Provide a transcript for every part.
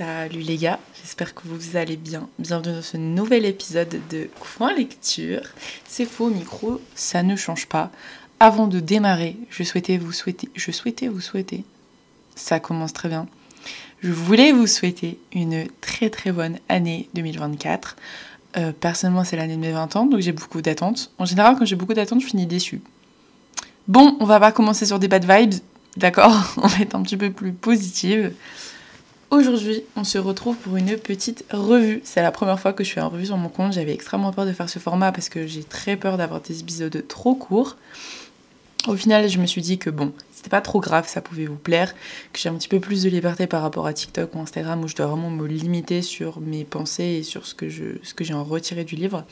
Salut les gars, j'espère que vous allez bien. Bienvenue dans ce nouvel épisode de Coin Lecture. C'est faux micro, ça ne change pas. Avant de démarrer, je souhaitais vous souhaiter, je souhaitais vous souhaiter, ça commence très bien. Je voulais vous souhaiter une très très bonne année 2024. Euh, personnellement, c'est l'année de mes 20 ans, donc j'ai beaucoup d'attentes. En général, quand j'ai beaucoup d'attentes, je finis déçue. Bon, on va pas commencer sur des bad vibes, d'accord? On va être un petit peu plus positive. Aujourd'hui, on se retrouve pour une petite revue. C'est la première fois que je fais une revue sur mon compte. J'avais extrêmement peur de faire ce format parce que j'ai très peur d'avoir des épisodes trop courts. Au final, je me suis dit que bon, c'était pas trop grave, ça pouvait vous plaire, que j'ai un petit peu plus de liberté par rapport à TikTok ou Instagram où je dois vraiment me limiter sur mes pensées et sur ce que, ce que j'ai en retiré du livre.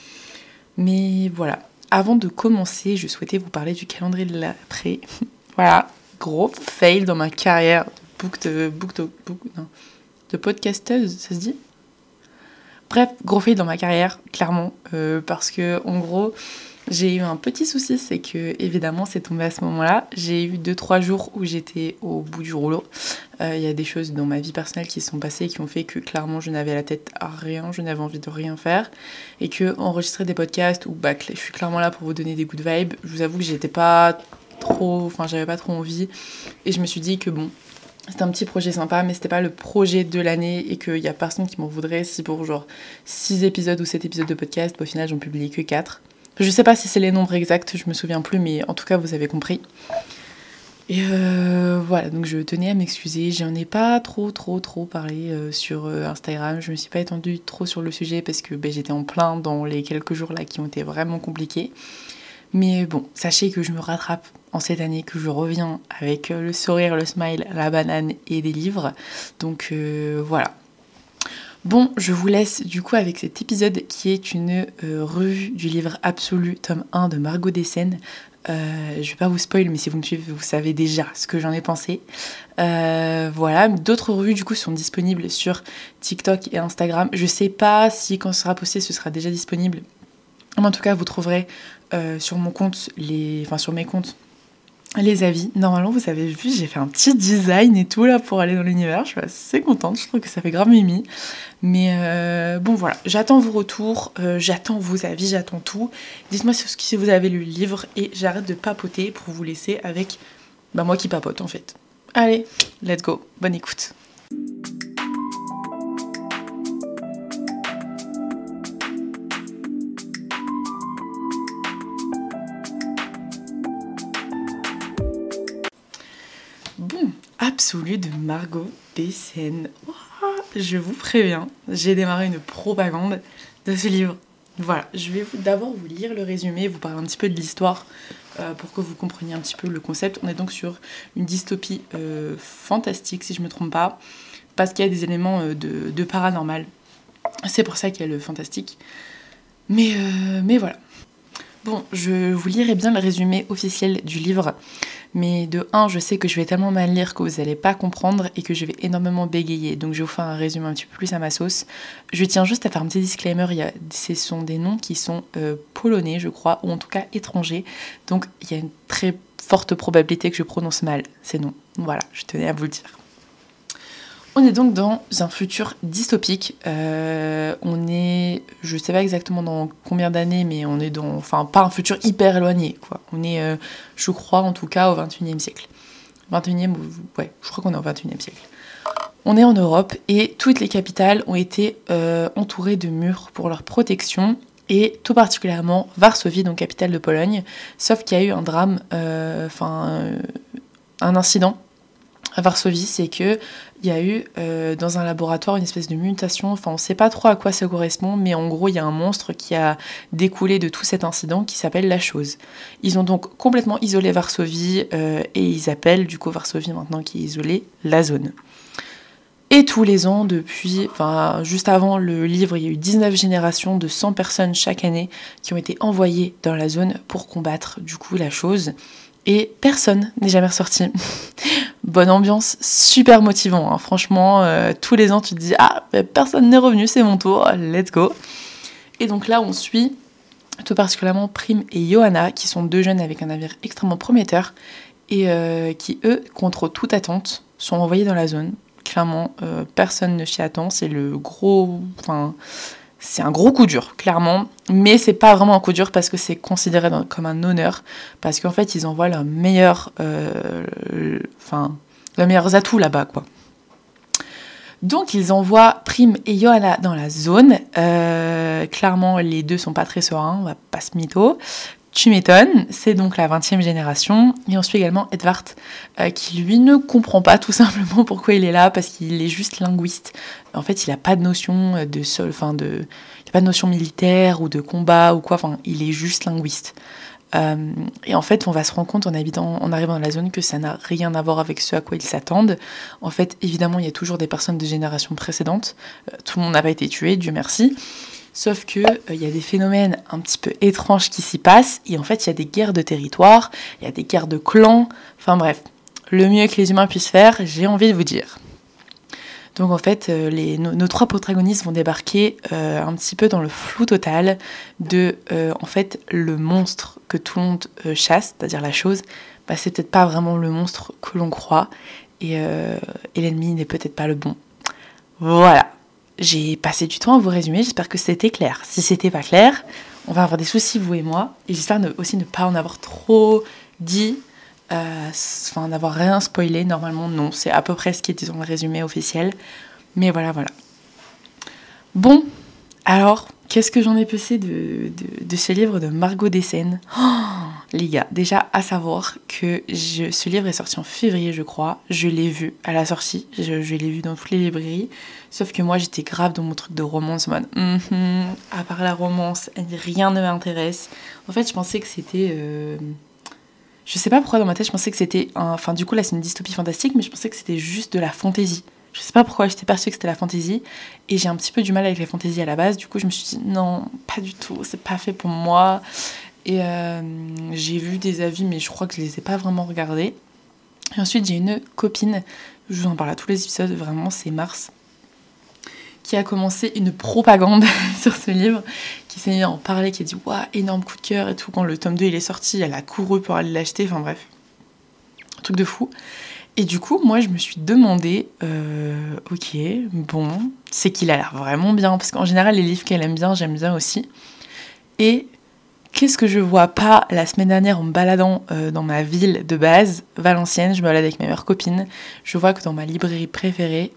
Mais voilà, avant de commencer, je souhaitais vous parler du calendrier de l'après. voilà, gros fail dans ma carrière book de, book de, book, non, de podcasteuse, ça se dit? Bref, gros fail dans ma carrière, clairement, euh, parce que en gros, j'ai eu un petit souci, c'est que évidemment c'est tombé à ce moment-là. J'ai eu 2-3 jours où j'étais au bout du rouleau. Euh, il y a des choses dans ma vie personnelle qui sont passées qui ont fait que clairement je n'avais la tête à rien, je n'avais envie de rien faire. Et que enregistrer des podcasts ou bah, je suis clairement là pour vous donner des good vibes, je vous avoue que j'étais pas trop, enfin j'avais pas trop envie. Et je me suis dit que bon, c'était un petit projet sympa, mais c'était pas le projet de l'année et qu'il y a personne qui m'en voudrait si pour genre 6 épisodes ou 7 épisodes de podcast, au final j'en publie que 4. Je sais pas si c'est les nombres exacts, je me souviens plus, mais en tout cas vous avez compris. Et euh, voilà, donc je tenais à m'excuser. J'en ai pas trop, trop, trop parlé euh, sur euh, Instagram. Je me suis pas étendue trop sur le sujet parce que ben, j'étais en plein dans les quelques jours là qui ont été vraiment compliqués. Mais bon, sachez que je me rattrape en cette année, que je reviens avec le sourire, le smile, la banane et des livres. Donc voilà, Bon, je vous laisse du coup avec cet épisode qui est une euh, revue du livre Absolu, tome 1 de Margot Dessène. Euh, je vais pas vous spoiler, mais si vous me suivez, vous savez déjà ce que j'en ai pensé. Euh, voilà, d'autres revues du coup sont disponibles sur TikTok et Instagram. Je sais pas si quand ce sera posté, ce sera déjà disponible. Mais en tout cas, vous trouverez sur mon compte, les, enfin sur mes comptes, les avis. Normalement, vous avez vu, j'ai fait un petit design et tout là pour aller dans l'univers. Je suis assez contente, je trouve que ça fait grave mimi. Mais euh, bon, voilà, j'attends vos retours, euh, j'attends vos avis, j'attends tout. Dites-moi si vous avez lu le livre et j'arrête de papoter pour vous laisser avec bah, moi qui papote en fait. Allez, let's go, bonne écoute. Absolu de Margot Dessène. je vous préviens, j'ai démarré une propagande de ce livre. Voilà, je vais d'abord vous lire le résumé, vous parler un petit peu de l'histoire euh, pour que vous compreniez un petit peu le concept. On est donc sur une dystopie euh, fantastique, si je ne me trompe pas, parce qu'il y a des éléments euh, de, paranormal. C'est pour ça qu'il y a le fantastique. Mais voilà. Bon, je vous lirai bien le résumé officiel du livre. Mais de 1, je sais que je vais tellement mal lire que vous n'allez pas comprendre et que je vais énormément bégayer. Donc je vais vous faire un résumé un petit peu plus à ma sauce. Je tiens juste à faire un petit disclaimer. Ce sont des noms qui sont euh, polonais, je crois, ou en tout cas étrangers. Donc il y a une très forte probabilité que je prononce mal ces noms. Voilà, je tenais à vous le dire. On est donc dans un futur dystopique. Euh, on est, je sais pas exactement dans combien d'années, mais on est dans, enfin pas un futur hyper éloigné, quoi. On est, euh, je crois en tout cas, au 21e siècle. 21e, ouais, je crois qu'on est au 21e siècle. On est en Europe et toutes les capitales ont été euh, entourées de murs pour leur protection et tout particulièrement Varsovie, donc capitale de Pologne, sauf qu'il y a eu un drame, enfin un incident à Varsovie, c'est que il y a eu euh, dans un laboratoire une espèce de mutation, enfin on ne sait pas trop à quoi ça correspond, mais en gros il y a un monstre qui a découlé de tout cet incident qui s'appelle la chose. Ils ont donc complètement isolé Varsovie euh, et ils appellent du coup Varsovie maintenant qui est isolée la zone. Et tous les ans, depuis, enfin juste avant le livre, il y a eu 19 générations de 100 personnes chaque année qui ont été envoyées dans la zone pour combattre du coup la chose et personne n'est jamais ressorti. Bonne ambiance, super motivant. Hein. Franchement, euh, tous les ans, tu te dis Ah, personne n'est revenu, c'est mon tour, let's go. Et donc là, on suit tout particulièrement Prime et Johanna, qui sont deux jeunes avec un navire extrêmement prometteur et euh, qui, eux, contre toute attente, sont envoyés dans la zone clairement, personne ne s'y attend. C'est le gros. Enfin, c'est un gros coup dur, clairement. Mais c'est pas vraiment un coup dur parce que c'est considéré comme un honneur. Parce qu'en fait, ils envoient leurs meilleurs. Enfin, leurs meilleurs atouts là-bas, quoi. Donc ils envoient Prime et Johanna dans la zone. Euh, clairement, les deux sont pas très sereins, on va pas se mytho. Tu m'étonnes, c'est donc la 20e génération. Et on suit également Edvard, euh, qui lui ne comprend pas tout simplement pourquoi il est là, parce qu'il est juste linguiste. En fait, il n'a pas de notion de enfin de, il a pas de notion militaire ou de combat ou quoi. Enfin, il est juste linguiste. Euh, et en fait, on va se rendre compte en, habitant, en arrivant dans la zone que ça n'a rien à voir avec ce à quoi ils s'attendent. En fait, évidemment, il y a toujours des personnes de génération précédente. Euh, tout le monde n'a pas été tué, Dieu merci. Sauf que euh, il y a des phénomènes un petit peu étranges qui s'y passent. Et en fait, il y a des guerres de territoire, il y a des guerres de clans. Enfin bref, le mieux que les humains puissent faire, j'ai envie de vous dire. Donc en fait, euh, nos, trois protagonistes vont débarquer euh, un petit peu dans le flou total de en fait le monstre que tout le monde chasse, c'est-à-dire la chose, bah, c'est peut-être pas vraiment le monstre que l'on croit et l'ennemi n'est peut-être pas le bon. Voilà. J'ai passé du temps à vous résumer, j'espère que c'était clair. Si c'était pas clair, on va avoir des soucis vous et moi et j'espère aussi ne pas en avoir trop dit euh, enfin, d'avoir rien spoilé, normalement, non. C'est à peu près ce qui est dans le résumé officiel. Mais voilà, voilà. Bon, alors, qu'est-ce que j'en ai pensé de, de, ce livre de Margot Dessène oh, Les gars, déjà à savoir que je, ce livre est sorti en février, je crois. Je l'ai vu à la sortie, je, l'ai vu dans toutes les librairies. Sauf que moi, j'étais grave dans mon truc de romance, en mode, mm-hmm, à part la romance, rien ne m'intéresse. En fait, je pensais que c'était. Euh, je sais pas pourquoi dans ma tête je pensais que c'était un... Enfin du coup là c'est une dystopie fantastique mais je pensais que c'était juste de la fantaisie. Je sais pas pourquoi j'étais persuadée que c'était la fantaisie et j'ai un petit peu du mal avec les fantaisies à la base. Du coup je me suis dit non pas du tout, c'est pas fait pour moi. Euh, j'ai vu des avis mais je crois que je les ai pas vraiment regardés. Et ensuite j'ai une copine, je vous en parle à tous les épisodes, vraiment c'est Mars qui a commencé une propagande sur ce livre, qui s'est mis à en parler, qui a dit Waouh, énorme coup de cœur et tout. Quand le tome 2 il est sorti, elle a couru pour aller l'acheter, enfin bref, un truc de fou. Et du coup, moi je me suis demandé euh, Ok, bon, c'est qu'il a l'air vraiment bien, parce qu'en général, les livres qu'elle aime bien, j'aime bien aussi. Et qu'est-ce que je vois pas la semaine dernière en me baladant euh, dans ma ville de base, Valenciennes, je me balade avec ma meilleure copine, je vois que dans ma librairie préférée,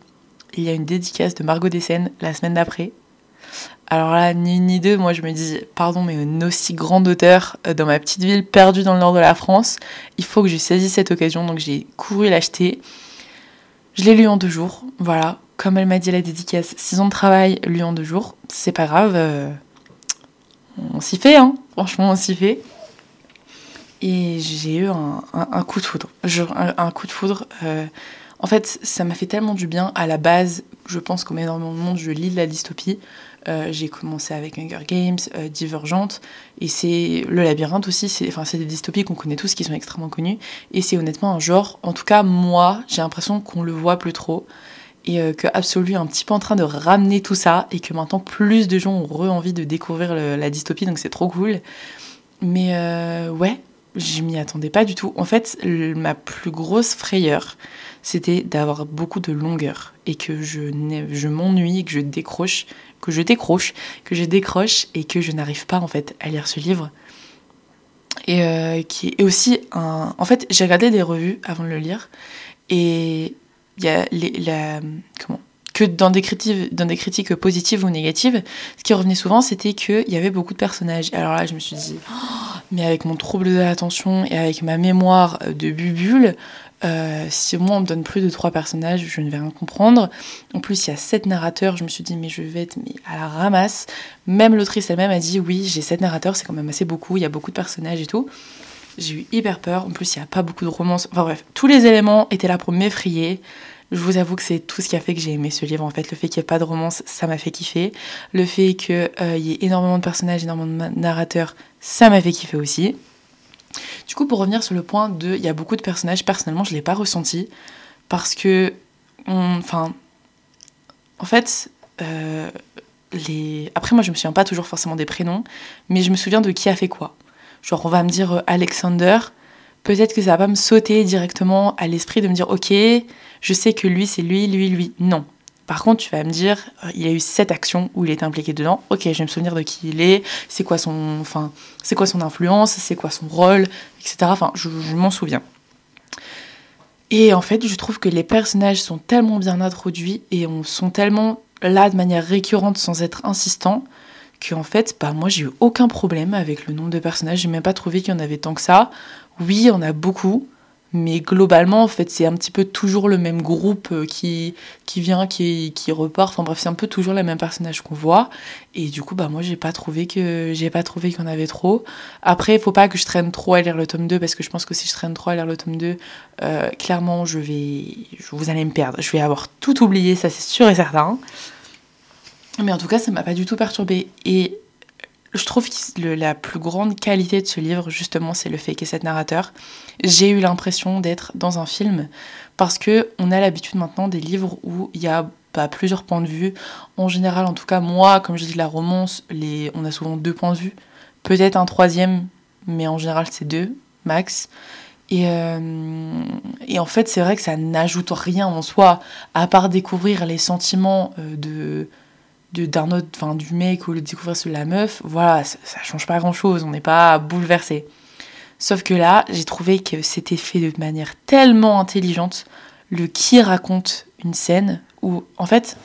il y a une dédicace de Margot Dessène la semaine d'après. Alors là, ni une ni deux, moi je me dis, pardon, mais une aussi grande auteur euh, dans ma petite ville perdue dans le nord de la France, il faut que je saisisse cette occasion, donc j'ai couru l'acheter. Je l'ai lu en deux jours, voilà. Comme elle m'a dit la dédicace, six ans de travail, lu en deux jours, c'est pas grave. Euh, on s'y fait, hein. Franchement, on s'y fait. Et j'ai eu un, coup de foudre. un, coup de foudre. Euh, en fait, ça m'a fait tellement du bien. À la base, je pense comme énormément de monde, je lis de la dystopie. Euh, j'ai commencé avec Hunger Games, euh, Divergente, et c'est le labyrinthe aussi. C'est enfin, des dystopies qu'on connaît tous, qui sont extrêmement connues. Et c'est honnêtement un genre, en tout cas, moi, j'ai l'impression qu'on le voit plus trop. Et euh, que Absolu est un petit peu en train de ramener tout ça, et que maintenant plus de gens ont re envie de découvrir la dystopie, donc c'est trop cool. Mais ouais, je m'y attendais pas du tout. En fait, ma plus grosse frayeur, c'était d'avoir beaucoup de longueur et que je, je m'ennuie, que je décroche, que je décroche, que je décroche et que je n'arrive pas en fait à lire ce livre. Et euh, qui est aussi un. En fait, j'ai regardé des revues avant de le lire et y a les, la, comment que dans des, critiques, dans des critiques positives ou négatives, ce qui revenait souvent, c'était qu'il y avait beaucoup de personnages. Alors là, je me suis dit, oh, mais avec mon trouble de l'attention et avec ma mémoire de bubule, euh, si moi on me donne plus de trois personnages, je ne vais rien comprendre. En plus, il y a sept narrateurs, je me suis dit, mais je vais être à la ramasse. Même l'autrice elle-même a dit, oui, j'ai sept narrateurs, c'est quand même assez beaucoup, il y a beaucoup de personnages et tout. J'ai eu hyper peur, en plus, il n'y a pas beaucoup de romance. Enfin bref, tous les éléments étaient là pour m'effrayer. Je vous avoue que c'est tout ce qui a fait que j'ai aimé ce livre. En fait, le fait qu'il n'y ait pas de romance, ça m'a fait kiffer. Le fait qu'il euh, y ait énormément de personnages, énormément de narrateurs, ça m'a fait kiffer aussi. Du coup, pour revenir sur le point de, il y a beaucoup de personnages, personnellement, je ne l'ai pas ressenti parce que, enfin, en fait, euh, les... après moi, je me souviens pas toujours forcément des prénoms, mais je me souviens de qui a fait quoi. Genre, on va me dire euh, Alexander, peut-être que ça va pas me sauter directement à l'esprit de me dire ok, je sais que lui c'est lui, lui, lui. Non. Par contre, tu vas me dire, euh, il a eu cette action où il est impliqué dedans. Ok, je vais me souvenir de qui il est, c'est quoi son, enfin, c'est quoi son influence, c'est quoi son rôle, etc. Enfin, je, m'en souviens. Et en fait, je trouve que les personnages sont tellement bien introduits et on, sont tellement là de manière récurrente sans être insistant qu'en fait, bah, moi j'ai eu aucun problème avec le nombre de personnages. J'ai même pas trouvé qu'il y en avait tant que ça. Oui, on a beaucoup, mais globalement, en fait, c'est un petit peu toujours le même groupe euh, qui, qui vient, qui, qui repart. Enfin bref, c'est un peu toujours les mêmes personnages qu'on voit. Et du coup, bah moi, j'ai pas trouvé que j'ai pas trouvé qu'il y en avait trop. Après, il faut pas que je traîne trop à lire le tome 2 parce que je pense que si je traîne trop à lire le tome 2, euh, clairement, je vais, vous allez me perdre. Je vais avoir tout oublié, ça c'est sûr et certain. Mais en tout cas, ça m'a pas du tout perturbé. Et je trouve que la plus grande qualité de ce livre, justement, c'est le fait qu'il y ait cet narrateur. J'ai eu l'impression d'être dans un film parce que on a l'habitude maintenant des livres où il y a bah, plusieurs points de vue. En général, en tout cas, moi, comme je dis la romance, les... on a souvent deux points de vue. Peut-être un troisième, mais en général, c'est deux, max. Et, euh, et, en fait, c'est vrai que ça n'ajoute rien en soi, à part découvrir les sentiments euh, de, d'un autre, du mec ou le découvrir sur la meuf, voilà, ça, change pas grand chose, on n'est pas bouleversé. Sauf que là, j'ai trouvé que c'était fait de manière tellement intelligente, le qui raconte une scène où, en fait,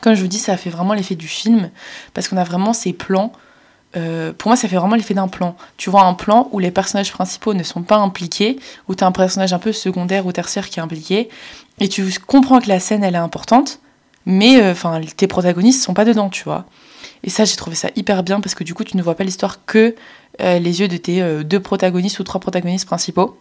comme je vous dis, ça fait vraiment l'effet du film, parce qu'on a vraiment ces plans. Euh, pour moi, ça fait vraiment l'effet d'un plan. Tu vois un plan où les personnages principaux ne sont pas impliqués, où tu as un personnage un peu secondaire ou tertiaire qui est impliqué, et tu comprends que la scène, elle est importante, mais euh, enfin tes protagonistes sont pas dedans, tu vois. Et ça, j'ai trouvé ça hyper bien parce que du coup, tu ne vois pas l'histoire que euh, les yeux de tes euh, deux protagonistes ou trois protagonistes principaux.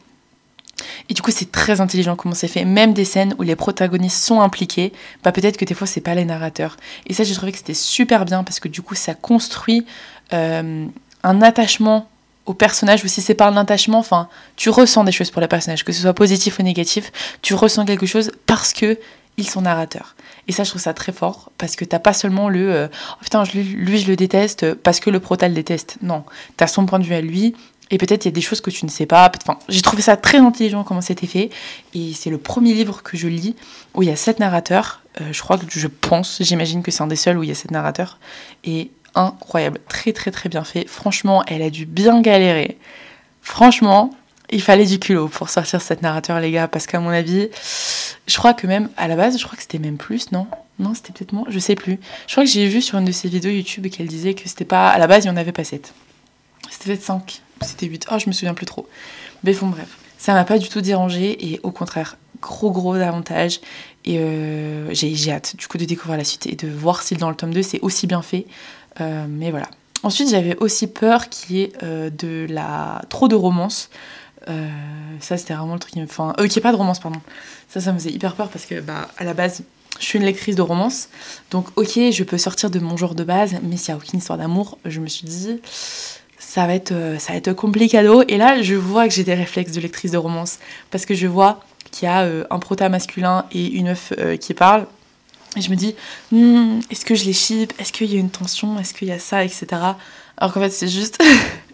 Et du coup, c'est très intelligent comment c'est fait. Même des scènes où les protagonistes sont impliqués, bah peut-être que des fois, c'est pas les narrateurs. Et ça, j'ai trouvé que c'était super bien parce que du coup, ça construit un attachement au personnage, ou si c'est pas un attachement, enfin, tu ressens des choses pour les personnages, que ce soit positif ou négatif, tu ressens quelque chose parce que ils sont narrateurs. Et ça, je trouve ça très fort, parce que t'as pas seulement le euh, oh, putain, lui, je le déteste parce que le prota le déteste. Non, t'as son point de vue à lui, et peut-être il y a des choses que tu ne sais pas. J'ai trouvé ça très intelligent comment c'était fait, et c'est le premier livre que je lis où il y a sept narrateurs. Euh, je crois que je pense, j'imagine que c'est un des seuls où il y a sept narrateurs. Et incroyable, très très très bien fait. Franchement, elle a dû bien galérer. Franchement, il fallait du culot pour sortir cette narrateur, les gars, parce qu'à mon avis, je crois que même à la base, je crois que c'était même plus, non? Non, c'était peut-être moins, je sais plus. Je crois que j'ai vu sur une de ses vidéos YouTube qu'elle disait que c'était pas. À la base, il n'y en avait pas 7. C'était peut-être 5, c'était 8. Oh, je me souviens plus trop. Mais bon, bref. Ça m'a pas du tout dérangé et au contraire, gros gros avantage. Et euh, j'ai hâte du coup de découvrir la suite et de voir si dans le tome 2 c'est aussi bien fait. Euh, mais voilà. Ensuite, j'avais aussi peur qu'il y ait euh, de la trop de romance. Euh, ça, c'était vraiment le truc qui me. Enfin, euh, qui est pas de romance, pardon. Ça, ça me faisait hyper peur parce que, bah, à la base, je suis une lectrice de romance. Donc, ok, je peux sortir de mon genre de base, mais s'il n'y a aucune histoire d'amour, je me suis dit, ça va être, euh, ça va être complicado. Et là, je vois que j'ai des réflexes de lectrice de romance parce que je vois qu'il y a un prota masculin et une œuf qui parlent. Et je me dis, hmm, est-ce que je les ship? Est-ce qu'il y a une tension? Est-ce qu'il y a ça? Etc. Alors qu'en fait, c'est juste.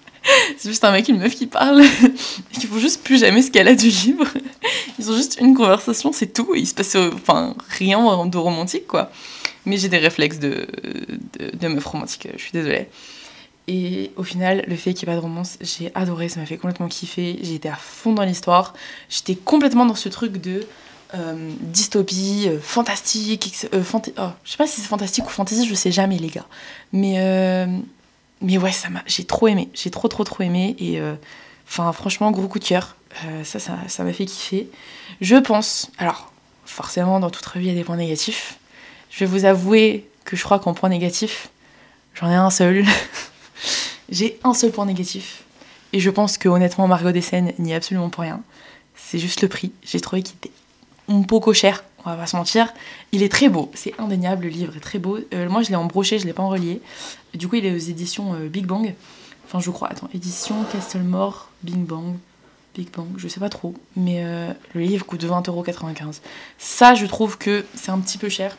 c'est juste un mec et une meuf qui parlent et qui font juste plus jamais ce qu'elle a du livre. Ils ont juste une conversation, c'est tout. il se passe enfin, rien de romantique, quoi. Mais j'ai des réflexes de, de, meuf romantique, je suis désolée. Et au final, le fait qu'il n'y ait pas de romance, j'ai adoré, ça m'a fait complètement kiffer. J'ai été à fond dans l'histoire. J'étais complètement dans ce truc de euh, dystopie, euh, fantastique. Euh, oh, je sais pas si c'est fantastique ou fantasy, je sais jamais, les gars. Mais mais ouais, ça m'a, j'ai trop aimé, j'ai trop trop trop aimé et euh, enfin franchement gros coup de cœur, euh, ça ça m'a fait kiffer. Je pense, alors forcément dans toute revue il y a des points négatifs. Je vais vous avouer que je crois qu'en point négatif, j'en ai un seul. j'ai un seul point négatif et je pense que honnêtement Margot Dessène n'y est absolument pour rien. C'est juste le prix. J'ai trouvé qu'il était un peu cher on va pas se mentir. Il est très beau, c'est indéniable, le livre est très beau. Euh, moi je l'ai en brochet, je l'ai pas en relié. Du coup il est aux éditions euh, Big Bang. Enfin je crois, attends, édition Castlemore, Big Bang. Big Bang, je sais pas trop, mais euh, le livre coûte 20,95€. Ça, je trouve que c'est un petit peu cher.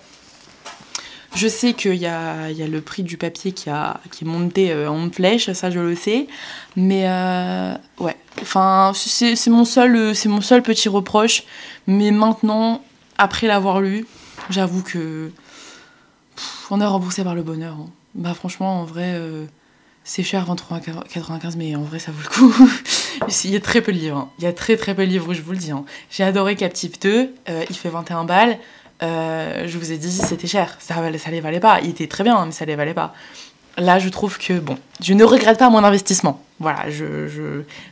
Je sais qu'il y a, y a le prix du papier qui, a, qui est monté en flèche, ça je le sais. Mais ouais, enfin, c'est mon, seul, mon seul petit reproche. Mais maintenant, après l'avoir lu, j'avoue que on est remboursé par le bonheur. Hein. Bah franchement, en vrai, euh, c'est cher 23,95, mais en vrai, ça vaut le coup. il y a très peu de livres. Hein. Il y a très très peu de livres, je vous le dis. Hein. J'ai adoré Captive 2, il fait 21 balles. Euh, je vous ai dit c'était cher, ça, ça les valait pas. Il était très bien, mais ça les valait pas. Là, je trouve que, bon, je ne regrette pas mon investissement. Voilà,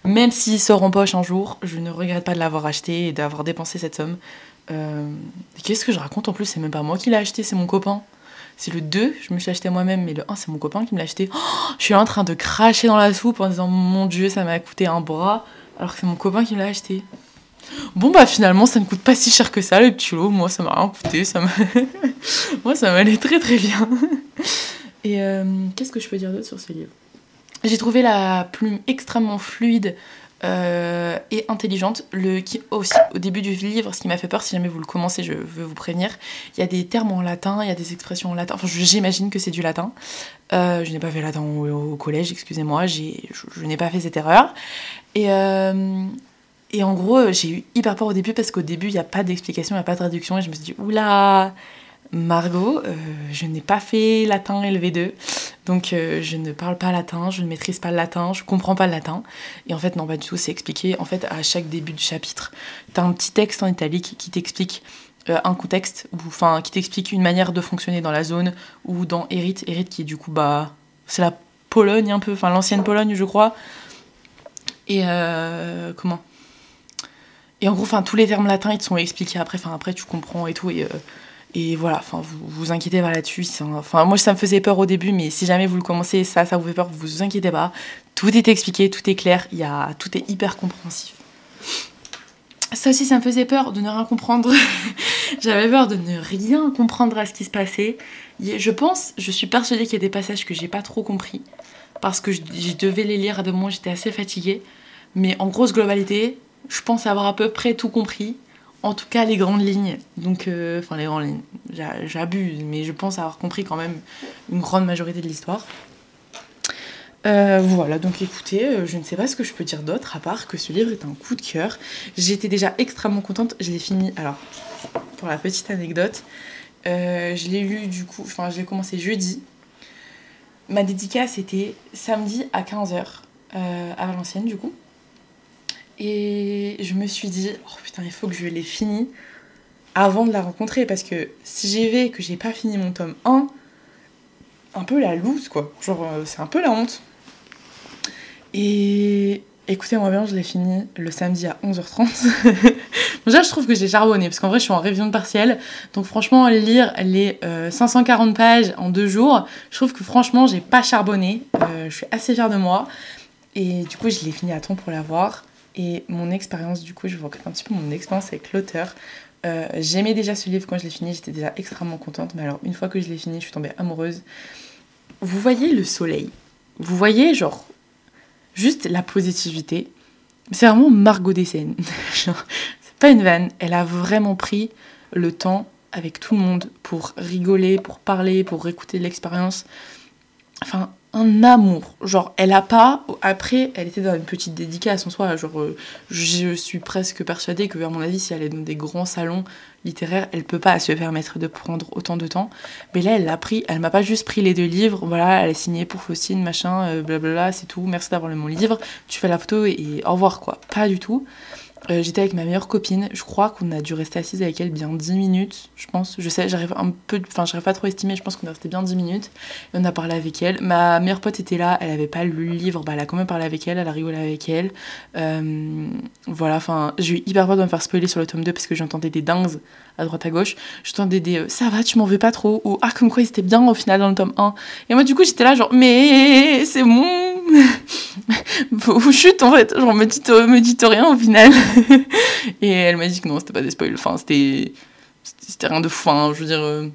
même s'il sort en poche un jour, je ne regrette pas de l'avoir acheté et d'avoir dépensé cette somme. Euh, qu'est-ce que je raconte en plus? C'est même pas moi qui l'ai acheté, c'est mon copain. C'est le 2, je me suis acheté moi-même, mais le 1, c'est mon copain qui me l'a acheté. Oh, je suis en train de cracher dans la soupe en disant Mon Dieu, ça m'a coûté un bras, alors que c'est mon copain qui me l'a acheté. Bon, bah finalement, ça ne coûte pas si cher que ça, le petit lot. Moi, ça m'a rien coûté. Ça Moi, ça m'allait très très bien. Et euh, qu'est-ce que je peux dire d'autre sur ce livre? J'ai trouvé la plume extrêmement fluide euh, et intelligente. Le, aussi, au début du livre, ce qui m'a fait peur, si jamais vous le commencez, je veux vous prévenir, il y a des termes en latin, il y a des expressions en latin. Enfin, j'imagine que c'est du latin. Euh, je n'ai pas fait latin au, collège, excusez-moi, je, n'ai pas fait cette erreur. Et et en gros, j'ai eu hyper peur au début parce qu'au début, il n'y a pas d'explication, il n'y a pas de traduction. Et je me suis dit, oula, Margot, euh, je n'ai pas fait latin LV2, donc euh, je ne parle pas latin, je ne maîtrise pas le latin, je comprends pas le latin. Et en fait, non, pas du tout, c'est expliqué. En fait, à chaque début de chapitre, tu as un petit texte en italique qui t'explique euh, un contexte, ou enfin, qui t'explique une manière de fonctionner dans la zone, ou dans Erit, Erit qui est du coup, bah, c'est la Pologne un peu, enfin l'ancienne Pologne, je crois. Et comment? Et en gros, enfin, tous les termes latins, ils te sont expliqués après. Enfin, après, tu comprends et tout. Et, et voilà, enfin, vous vous inquiétez pas là-dessus. Enfin, moi, ça me faisait peur au début, mais si jamais vous le commencez, ça, ça vous fait peur, vous vous inquiétez pas. Tout est expliqué, tout est clair. Y a, tout est hyper compréhensif. Ça aussi, ça me faisait peur de ne rien comprendre. J'avais peur de ne rien comprendre à ce qui se passait. Je pense, je suis persuadée qu'il y a des passages que j'ai pas trop compris. Parce que je, je devais les lire à deux moments, j'étais assez fatiguée. Mais en grosse globalité, je pense avoir à peu près tout compris. En tout cas, les grandes lignes. Donc, euh, enfin, les grandes lignes. J'abuse, mais je pense avoir compris quand même une grande majorité de l'histoire. Euh, voilà, donc écoutez, euh, je ne sais pas ce que je peux dire d'autre à part que ce livre est un coup de cœur. J'étais déjà extrêmement contente, je l'ai fini. Alors, pour la petite anecdote, je l'ai lu du coup, enfin, je l'ai commencé jeudi. Ma dédicace était samedi à 15h à Valenciennes, du coup. Et je me suis dit, oh putain, il faut que je l'ai fini avant de la rencontrer. Parce que si j'y vais que j'ai pas fini mon tome 1, un peu la loose, quoi. Genre, euh, c'est un peu la honte. Et écoutez-moi bien, je l'ai fini le samedi à 11h30. Déjà, je trouve que j'ai charbonné, parce qu'en vrai, je suis en révision de partiel. Donc, franchement, lire les 540 euh, pages en deux jours, je trouve que franchement, j'ai pas charbonné. Euh, je suis assez fière de moi. Et du coup, je l'ai fini à temps pour l'avoir. Et mon expérience, du coup, je vous raconte un petit peu mon expérience avec l'auteur. Euh, j'aimais déjà ce livre quand je l'ai fini, j'étais déjà extrêmement contente. Mais alors, une fois que je l'ai fini, je suis tombée amoureuse. Vous voyez le soleil? Vous voyez, genre, juste la positivité? C'est vraiment Margot des scènes. c'est pas une vanne. Elle a vraiment pris le temps avec tout le monde pour rigoler, pour parler, pour écouter l'expérience. Enfin, amour. Genre, elle a pas. Après, elle était dans une petite dédicace en soi. Genre, euh, je suis presque persuadée que, à mon avis, si elle est dans des grands salons littéraires, elle peut pas se permettre de prendre autant de temps. Mais là, elle l'a pris. Elle m'a pas juste pris les deux livres. Voilà, elle a signé pour Faustine, machin, euh, blablabla, c'est tout. Merci d'avoir le mon livre. Tu fais la photo et au revoir, quoi. Pas du tout. Euh, j'étais avec ma meilleure copine, je crois qu'on a dû rester assise avec elle bien 10 minutes, je pense. Je sais, j'arrive un peu, enfin, j'arrive pas trop à estimer, je pense qu'on est resté bien 10 minutes. Et on a parlé avec elle. Ma meilleure pote était là, elle avait pas lu le livre, bah, elle a quand même parlé avec elle, elle a rigolé avec elle. Euh, voilà, enfin, j'ai eu hyper peur de me faire spoiler sur le tome 2 parce que j'entendais des dingues à droite à gauche. J'entendais des euh, ça va, tu m'en veux pas trop, ou ah, comme quoi ils étaient bien au final dans le tome 1. Et moi, du coup, j'étais là, genre, mais c'est bon, vous chute en fait, genre me dites, me dites rien au final. et elle m'a dit que non, c'était pas des spoils, enfin c'était c'était rien de fou, hein, je veux dire, euh,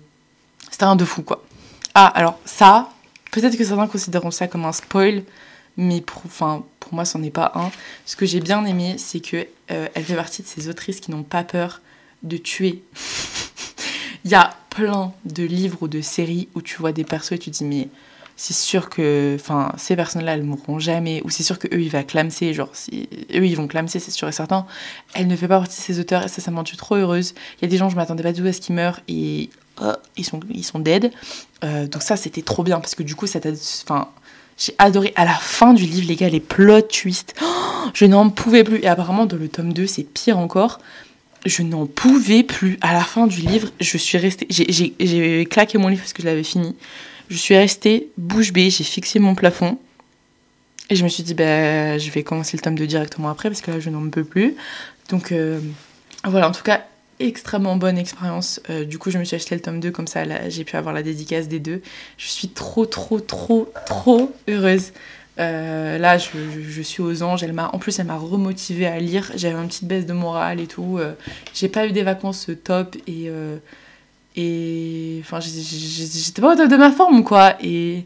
c'était rien de fou quoi. Ah, alors ça, peut-être que certains considéreront ça comme un spoil, mais pour, enfin, pour moi, c'en est pas un. Ce que j'ai bien aimé, c'est que euh, elle fait partie de ces autrices qui n'ont pas peur de tuer. Il y a plein de livres ou de séries où tu vois des persos et tu dis mais c'est sûr que enfin ces personnes-là elles mourront jamais ou c'est sûr que eux ils vont clamser genre eux ils vont clamser c'est sûr et certain elle ne fait pas partie de ces auteurs et ça ça m'a rendu trop heureuse il y a des gens je m'attendais pas du tout à ce qu'ils meurent et oh, ils sont ils sont dead Euh, donc ça c'était trop bien parce que du coup enfin j'ai adoré à la fin du livre les gars les plot twists Oh, je n'en pouvais plus et apparemment dans le tome 2 c'est pire encore je n'en pouvais plus. À la fin du livre, je suis restée. j'ai claqué mon livre parce que je l'avais fini. Je suis restée bouche bée, j'ai fixé mon plafond. Et je me suis dit, bah, je vais commencer le tome 2 directement après parce que là, je n'en peux plus. Donc euh, voilà, en tout cas, extrêmement bonne expérience. Euh, du coup, je me suis acheté le tome 2 comme ça, j'ai pu avoir la dédicace des deux. Je suis trop, trop, trop, trop heureuse. Euh, là, je, suis aux anges. Elle m'a, en plus, elle m'a remotivée à lire. J'avais une petite baisse de morale et tout. J'ai pas eu des vacances top et et enfin j'étais pas au top de ma forme quoi. Et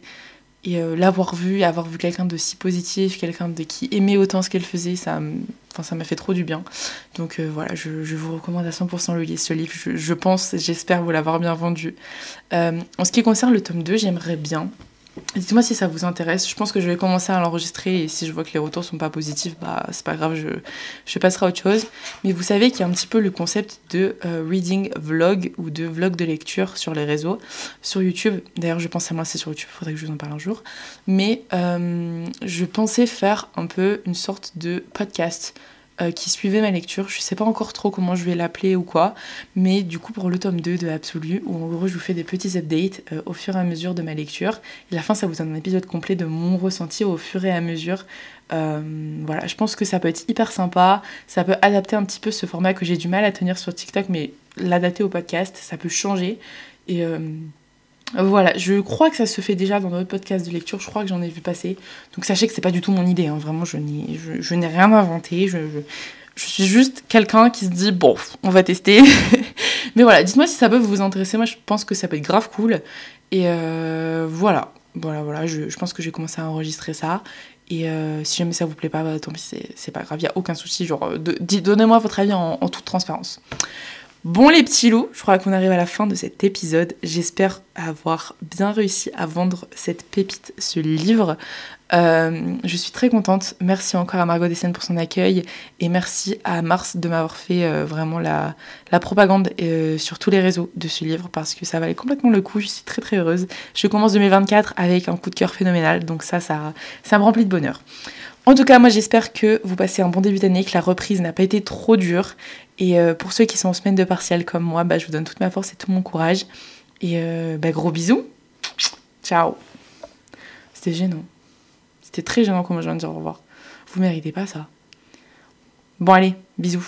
euh, l'avoir vu avoir vu quelqu'un de si positif quelqu'un de qui aimait autant ce qu'elle faisait ça enfin ça m'a fait trop du bien. Donc euh, voilà je, je vous recommande à 100% le livre ce livre je, je pense j'espère vous l'avoir bien vendu. Euh, en ce qui concerne le tome 2 j'aimerais bien Dites-moi si ça vous intéresse. Je pense que je vais commencer à l'enregistrer et si je vois que les retours sont pas positifs, bah c'est pas grave, je, je passerai à autre chose. Mais vous savez qu'il y a un petit peu le concept de euh, reading vlog ou de vlog de lecture sur les réseaux, sur YouTube. D'ailleurs, je pense à moi, c'est sur YouTube, faudrait que je vous en parle un jour. Mais euh, je pensais faire un peu une sorte de podcast euh, qui suivait ma lecture. Je sais pas encore trop comment je vais l'appeler ou quoi, mais du coup pour le tome 2 de Absolu, où en gros je vous fais des petits updates euh, au fur et à mesure de ma lecture. Et à la fin, ça vous donne un épisode complet de mon ressenti au fur et à mesure. Euh, voilà, je pense que ça peut être hyper sympa. Ça peut adapter un petit peu ce format que j'ai du mal à tenir sur TikTok, mais l'adapter au podcast, ça peut changer. Et voilà, je crois que ça se fait déjà dans d'autres podcasts de lecture. Je crois que j'en ai vu passer. Donc sachez que c'est pas du tout mon idée. hein. Vraiment, je n'ai, rien inventé. Je, je, suis juste quelqu'un qui se dit bon, on va tester. mais voilà, dites-moi si ça peut vous intéresser. Moi, je pense que ça peut être grave cool. Et euh, voilà, voilà, voilà. Je, pense que j'ai commencé à enregistrer ça. Et euh, si jamais ça vous plaît pas, bah, tant pis, c'est, c'est pas grave. Il a aucun souci. Donnez-moi votre avis en toute transparence. Bon les petits loups, je crois qu'on arrive à la fin de cet épisode. J'espère avoir bien réussi à vendre cette pépite, ce livre. Euh, je suis très contente. Merci encore à Margot Dessène pour son accueil et merci à Mars de m'avoir fait euh, vraiment la, la propagande euh, sur tous les réseaux de ce livre parce que ça valait complètement le coup. Je suis très très heureuse. Je commence 2024 avec un coup de cœur phénoménal, donc ça, ça, ça me remplit de bonheur. En tout cas, moi j'espère que vous passez un bon début d'année, que la reprise n'a pas été trop dure. Et euh, pour ceux qui sont en semaine de partiel comme moi, bah, je vous donne toute ma force et tout mon courage. Et euh, bah, gros bisous. Ciao. C'était gênant. C'était très gênant comment je viens de dire au revoir. Vous méritez pas ça. Bon allez, bisous.